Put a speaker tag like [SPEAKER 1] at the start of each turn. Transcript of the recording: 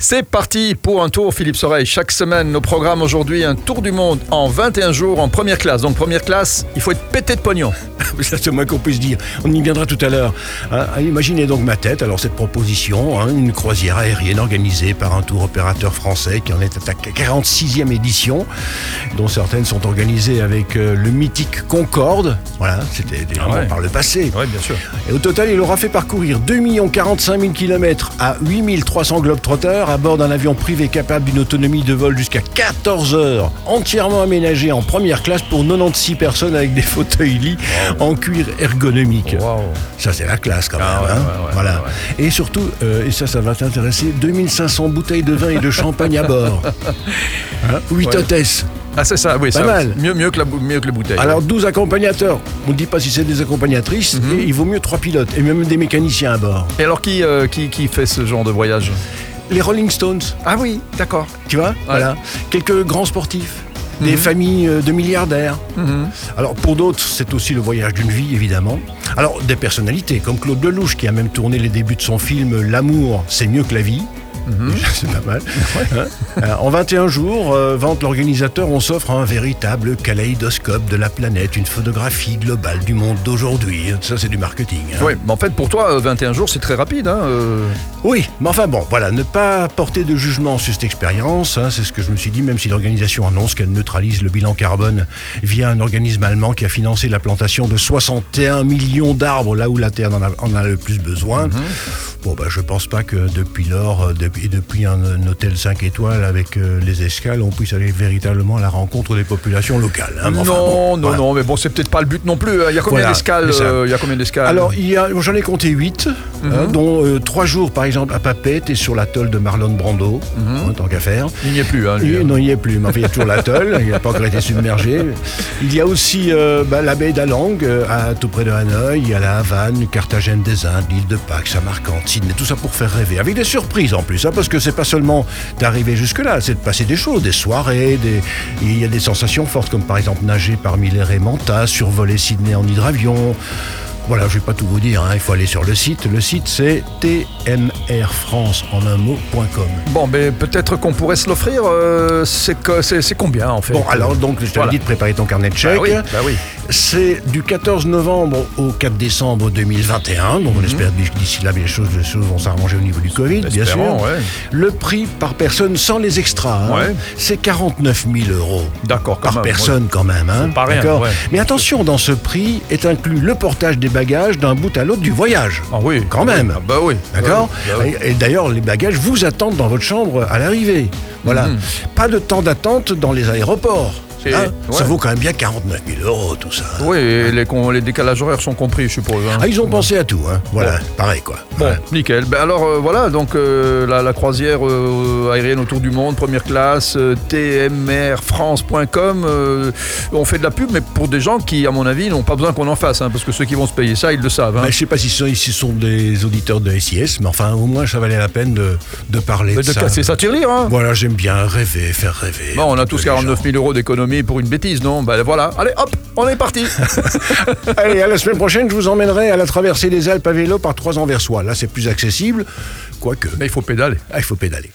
[SPEAKER 1] C'est parti pour un tour Philippe Soreille. Chaque semaine, nos programmes aujourd'hui, un tour du monde en 21 jours en première classe. Donc première classe, il faut être pété de pognon.
[SPEAKER 2] C'est le moins qu'on puisse dire. On y viendra tout à l'heure. Hein, imaginez donc ma tête. Alors cette proposition, hein, une croisière aérienne organisée par un tour opérateur français qui en est à sa 46e édition, dont certaines sont organisées avec euh, le mythique Concorde. Voilà, c'était déjà
[SPEAKER 1] Ah ouais.
[SPEAKER 2] par le passé.
[SPEAKER 1] Oui, bien sûr.
[SPEAKER 2] Et au total, il aura fait parcourir 2 45 000 km à 8 300 globetrotters à bord d'un avion privé capable d'une autonomie de vol jusqu'à 14 heures, entièrement aménagé en première classe pour 96 personnes avec des fauteuils lits en cuir ergonomique. Ça, c'est la classe quand
[SPEAKER 1] Ah
[SPEAKER 2] même.
[SPEAKER 1] ouais,
[SPEAKER 2] hein.
[SPEAKER 1] ouais, ouais,
[SPEAKER 2] voilà. Et surtout, euh, et ça, ça va t'intéresser, 2500 bouteilles de vin et de champagne à bord. Hein 8
[SPEAKER 1] Ouais.
[SPEAKER 2] hôtesses.
[SPEAKER 1] Ah, c'est ça, oui.
[SPEAKER 2] Pas
[SPEAKER 1] ça,
[SPEAKER 2] mal.
[SPEAKER 1] Mieux, mieux, que la, mieux que les bouteilles.
[SPEAKER 2] Alors 12 accompagnateurs. On ne dit pas si c'est des accompagnatrices.
[SPEAKER 1] Mhm.
[SPEAKER 2] Et il vaut mieux 3 pilotes et même des mécaniciens à bord.
[SPEAKER 1] Et alors, qui, euh, qui, qui fait ce genre de voyage?
[SPEAKER 2] Les Rolling Stones.
[SPEAKER 1] Ah oui, d'accord.
[SPEAKER 2] Tu vois Voilà. Quelques grands sportifs. Des
[SPEAKER 1] Mhm.
[SPEAKER 2] familles euh, de milliardaires.
[SPEAKER 1] Mhm.
[SPEAKER 2] Alors pour d'autres, c'est aussi le voyage d'une vie, évidemment. Alors des personnalités comme Claude Lelouch, qui a même tourné les débuts de son film L'amour, c'est mieux que la vie.
[SPEAKER 1] Mhm.
[SPEAKER 2] C'est pas mal. Hein Euh, en 21 jours, euh, vante l'organisateur, on s'offre un véritable kaléidoscope de la planète, une photographie globale du monde d'aujourd'hui. Ça, c'est du marketing. hein.
[SPEAKER 1] Oui, mais en fait, pour toi, euh, 21 jours, c'est très rapide. Hein, euh.
[SPEAKER 2] Oui, mais enfin bon, voilà, ne pas porter de jugement sur cette expérience, c'est ce que je me suis dit, même si l'organisation annonce qu'elle neutralise le bilan carbone via un organisme allemand qui a financé la plantation de 61 millions d'arbres là où la Terre en a, en a le plus besoin. Bon, bah, je pense pas que depuis lors, euh, depuis, depuis un, un hôtel 5 étoiles avec euh, les escales, on puisse aller véritablement à la rencontre des populations locales. hein, enfin,
[SPEAKER 1] non,
[SPEAKER 2] bon,
[SPEAKER 1] non,
[SPEAKER 2] voilà.
[SPEAKER 1] non, mais bon, c'est peut-être pas le but non plus. hein. Il y a combien
[SPEAKER 2] Voilà,
[SPEAKER 1] d'escales euh, Il y a combien d'escales
[SPEAKER 2] Alors, j'en ai compté 8,
[SPEAKER 1] Mhm.
[SPEAKER 2] dont 3 jours par exemple à Papette et sur l'atoll de Marlon Brando,
[SPEAKER 1] Mhm.
[SPEAKER 2] hein, tant qu'à faire.
[SPEAKER 1] il n'y est plus. Hein, lui,
[SPEAKER 2] Il-
[SPEAKER 1] hein.
[SPEAKER 2] non, il n'y est plus, mais enfin, il y a toujours l'atoll, il n'a pas encore été submergé. Il y a aussi euh, bah, la baie d'Alang, euh, à tout près de Hanoï, il y a la Havane, Carthagène des Indes, l'île de Pâques, Samarcande, Sydney, tout ça pour faire rêver. Avec des surprises en plus, parce que c'est pas seulement d'arriver jusque-là, c'est de passer des choses, des soirées, des... il y a des sensations fortes, comme par exemple nager parmi les raies Manta, survoler Sydney en hydravion. Voilà, je vais pas tout vous dire, hein, il faut aller sur le site. Le site c'est tmrfrance en un mot.com.
[SPEAKER 1] Bon, mais peut-être qu'on pourrait se l'offrir. euh, c'est combien en fait?
[SPEAKER 2] Bon, alors donc, je t'avais
[SPEAKER 1] Voilà.
[SPEAKER 2] dit de préparer ton carnet de
[SPEAKER 1] Bah
[SPEAKER 2] chèques.
[SPEAKER 1] oui, bah oui.
[SPEAKER 2] C'est du 14 novembre au 4 décembre 2021. Donc, on espère que d'ici là, les choses, les choses vont s'arranger au niveau du Covid, bien sûr.
[SPEAKER 1] Ouais.
[SPEAKER 2] Le prix par personne sans les extras, hein, c'est 49 000 euros.
[SPEAKER 1] D'accord,
[SPEAKER 2] Par
[SPEAKER 1] même,
[SPEAKER 2] personne quand même. Hein,
[SPEAKER 1] pas rien.
[SPEAKER 2] Mais attention, dans ce prix est inclus le portage des bagages d'un bout à l'autre du voyage.
[SPEAKER 1] Ah oui.
[SPEAKER 2] Quand
[SPEAKER 1] ah
[SPEAKER 2] même.
[SPEAKER 1] Ah bah oui.
[SPEAKER 2] D'accord
[SPEAKER 1] Bah oui.
[SPEAKER 2] Et, et d'ailleurs, les bagages vous attendent dans votre chambre à l'arrivée. Voilà.
[SPEAKER 1] Mhm.
[SPEAKER 2] Pas de temps d'attente dans les aéroports.
[SPEAKER 1] Et-
[SPEAKER 2] Hein Ça vaut quand même bien 49 000 euros, tout ça.
[SPEAKER 1] Oui, et les, décalages horaires sont compris, je suppose. hein.
[SPEAKER 2] Ah, ils ont pensé à tout, hein. Voilà, pareil, quoi.
[SPEAKER 1] Bon, nickel. Ben alors euh, voilà, donc euh, la, la croisière euh, aérienne autour du monde, première classe, tmrfrance.com. on fait de la pub, mais pour des gens qui, à mon avis, n'ont pas besoin qu'on en fasse, hein, parce que ceux qui vont se payer ça, ils le savent.
[SPEAKER 2] Bah, je sais pas si ce sont, si ce sont des auditeurs de SIS, mais enfin, au moins, ça valait la peine de, de parler
[SPEAKER 1] Mais
[SPEAKER 2] de,
[SPEAKER 1] de
[SPEAKER 2] ça.
[SPEAKER 1] casser sa tirelire.
[SPEAKER 2] Voilà, j'aime bien rêver, faire rêver.
[SPEAKER 1] Bon, on a tous
[SPEAKER 2] peu les
[SPEAKER 1] 49 000 euros d'économie pour une bêtise, non? Ben voilà, allez, hop, on est parti.
[SPEAKER 2] Allez, à la semaine prochaine, je vous emmènerai à la traversée des Alpes à vélo par trois anversois. Là, c'est plus accessible, quoique.
[SPEAKER 1] Mais il faut pédaler.
[SPEAKER 2] Ah, il faut pédaler.